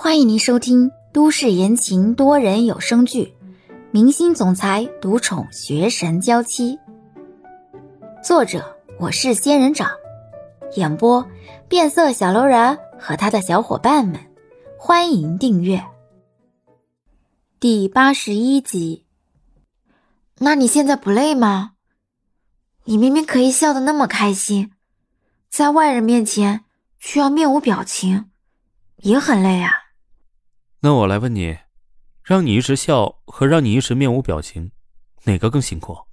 欢迎您收听都市言情多人有声剧《明星总裁独宠学神娇妻》，作者我是仙人掌，演播变色小楼人和他的小伙伴们。欢迎订阅第八十一集。那你现在不累吗？你明明可以笑得那么开心，在外人面前却要面无表情，也很累啊。那我来问你，让你一直笑和让你一直面无表情，哪个更辛苦？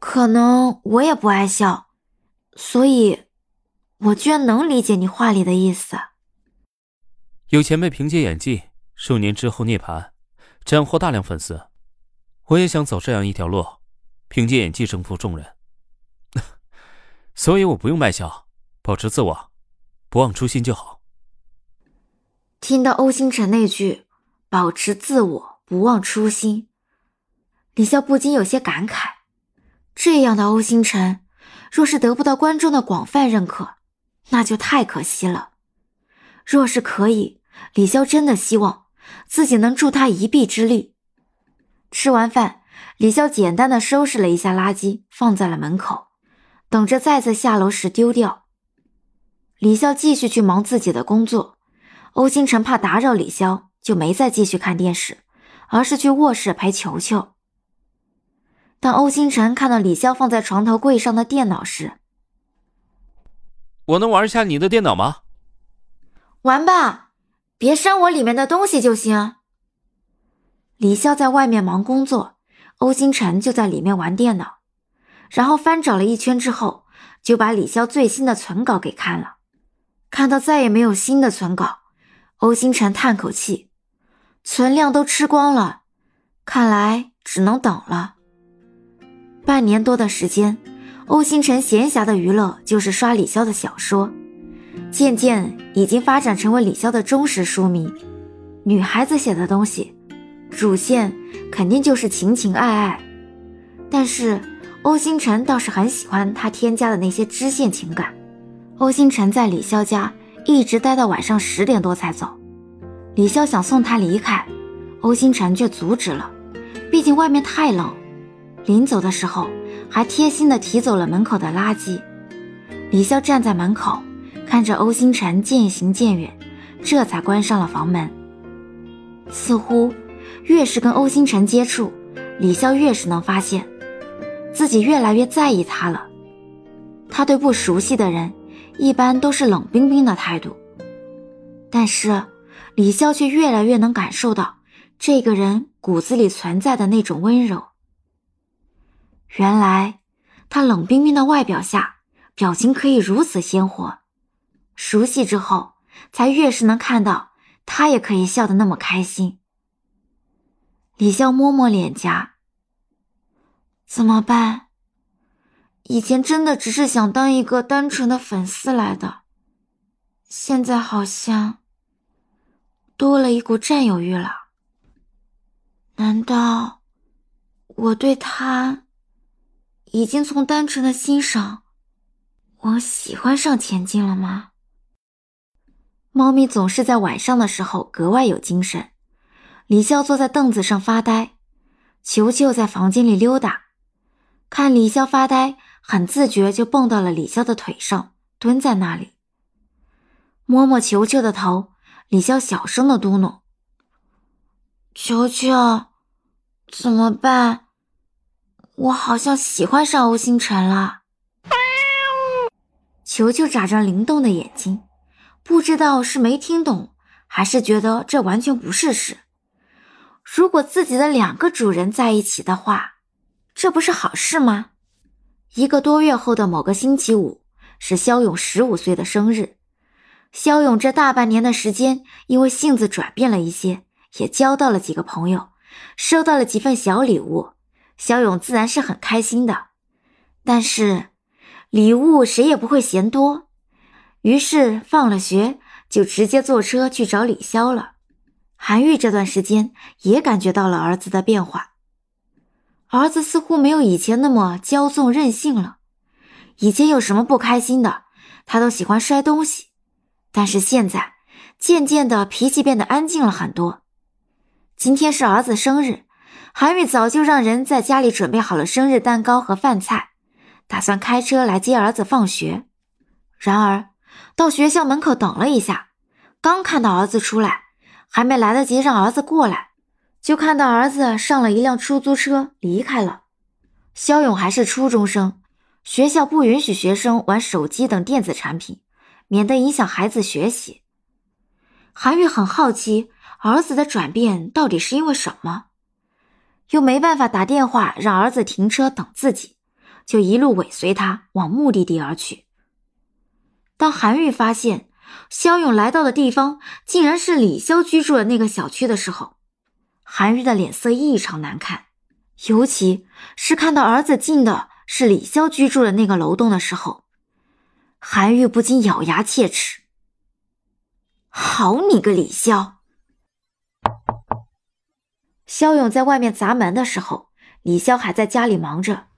可能我也不爱笑，所以，我居然能理解你话里的意思。有前辈凭借演技数年之后涅槃，斩获大量粉丝，我也想走这样一条路，凭借演技征服众人。所以我不用卖笑，保持自我，不忘初心就好。听到欧星辰那句“保持自我，不忘初心”，李潇不禁有些感慨：这样的欧星辰，若是得不到观众的广泛认可，那就太可惜了。若是可以，李潇真的希望自己能助他一臂之力。吃完饭，李潇简单的收拾了一下垃圾，放在了门口，等着再次下楼时丢掉。李潇继续去忙自己的工作。欧星辰怕打扰李潇，就没再继续看电视，而是去卧室陪球球。当欧星辰看到李潇放在床头柜上的电脑时，我能玩一下你的电脑吗？玩吧，别删我里面的东西就行。李潇在外面忙工作，欧星辰就在里面玩电脑，然后翻找了一圈之后，就把李潇最新的存稿给看了。看到再也没有新的存稿。欧星辰叹口气，存量都吃光了，看来只能等了。半年多的时间，欧星辰闲暇的娱乐就是刷李潇的小说，渐渐已经发展成为李潇的忠实书迷。女孩子写的东西，主线肯定就是情情爱爱，但是欧星辰倒是很喜欢他添加的那些支线情感。欧星辰在李潇家。一直待到晚上十点多才走，李潇想送他离开，欧星辰却阻止了，毕竟外面太冷。临走的时候，还贴心的提走了门口的垃圾。李潇站在门口，看着欧星辰渐行渐远，这才关上了房门。似乎越是跟欧星辰接触，李潇越是能发现自己越来越在意他了。他对不熟悉的人。一般都是冷冰冰的态度，但是李潇却越来越能感受到这个人骨子里存在的那种温柔。原来他冷冰冰的外表下，表情可以如此鲜活。熟悉之后，才越是能看到他也可以笑得那么开心。李潇摸摸脸颊，怎么办？以前真的只是想当一个单纯的粉丝来的，现在好像多了一股占有欲了。难道我对他已经从单纯的欣赏往喜欢上前进了吗？猫咪总是在晚上的时候格外有精神。李潇坐在凳子上发呆，球球在房间里溜达，看李潇发呆。很自觉就蹦到了李潇的腿上，蹲在那里，摸摸球球的头。李潇小声的嘟囔：“球球，怎么办？我好像喜欢上欧星辰了。”球球眨着灵动的眼睛，不知道是没听懂，还是觉得这完全不是事。如果自己的两个主人在一起的话，这不是好事吗？一个多月后的某个星期五，是肖勇十五岁的生日。肖勇这大半年的时间，因为性子转变了一些，也交到了几个朋友，收到了几份小礼物。肖勇自然是很开心的。但是，礼物谁也不会嫌多，于是放了学就直接坐车去找李潇了。韩愈这段时间也感觉到了儿子的变化。儿子似乎没有以前那么骄纵任性了。以前有什么不开心的，他都喜欢摔东西，但是现在渐渐的脾气变得安静了很多。今天是儿子生日，韩愈早就让人在家里准备好了生日蛋糕和饭菜，打算开车来接儿子放学。然而，到学校门口等了一下，刚看到儿子出来，还没来得及让儿子过来，就看到儿子上了一辆出租车离开了。肖勇还是初中生，学校不允许学生玩手机等电子产品，免得影响孩子学习。韩愈很好奇儿子的转变到底是因为什么，又没办法打电话让儿子停车等自己，就一路尾随他往目的地而去。当韩愈发现肖勇来到的地方竟然是李潇居住的那个小区的时候，韩愈的脸色异常难看。尤其是看到儿子进的是李潇居住的那个楼栋的时候，韩愈不禁咬牙切齿：“好你个李潇！”肖勇在外面砸门的时候，李潇还在家里忙着。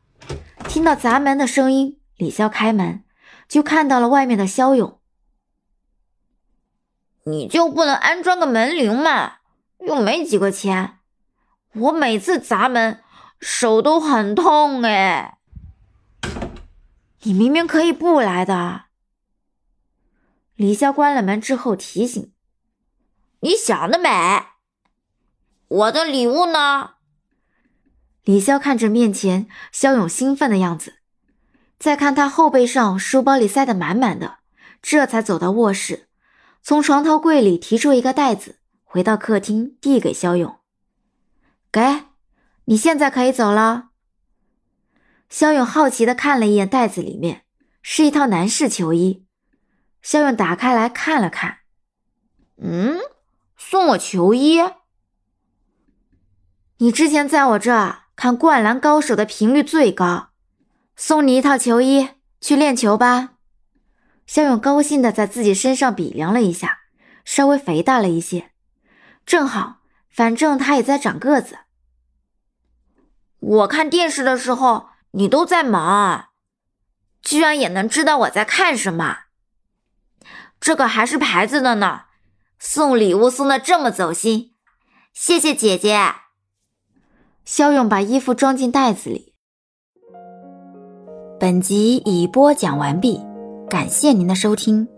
听到砸门的声音，李潇开门，就看到了外面的肖勇。你就不能安装个门铃吗？又没几个钱，我每次砸门。手都很痛哎！你明明可以不来的。李潇关了门之后提醒：“你想得美！我的礼物呢？”李潇看着面前肖勇兴奋的样子，再看他后背上书包里塞得满满的，这才走到卧室，从床头柜里提出一个袋子，回到客厅递给肖勇：“给。”你现在可以走了。肖勇好奇的看了一眼袋子里面，是一套男士球衣。肖勇打开来看了看，嗯，送我球衣？你之前在我这看《灌篮高手》的频率最高，送你一套球衣，去练球吧。肖勇高兴的在自己身上比量了一下，稍微肥大了一些，正好，反正他也在长个子。我看电视的时候，你都在忙，居然也能知道我在看什么。这个还是牌子的呢，送礼物送的这么走心，谢谢姐姐。肖勇把衣服装进袋子里。本集已播讲完毕，感谢您的收听。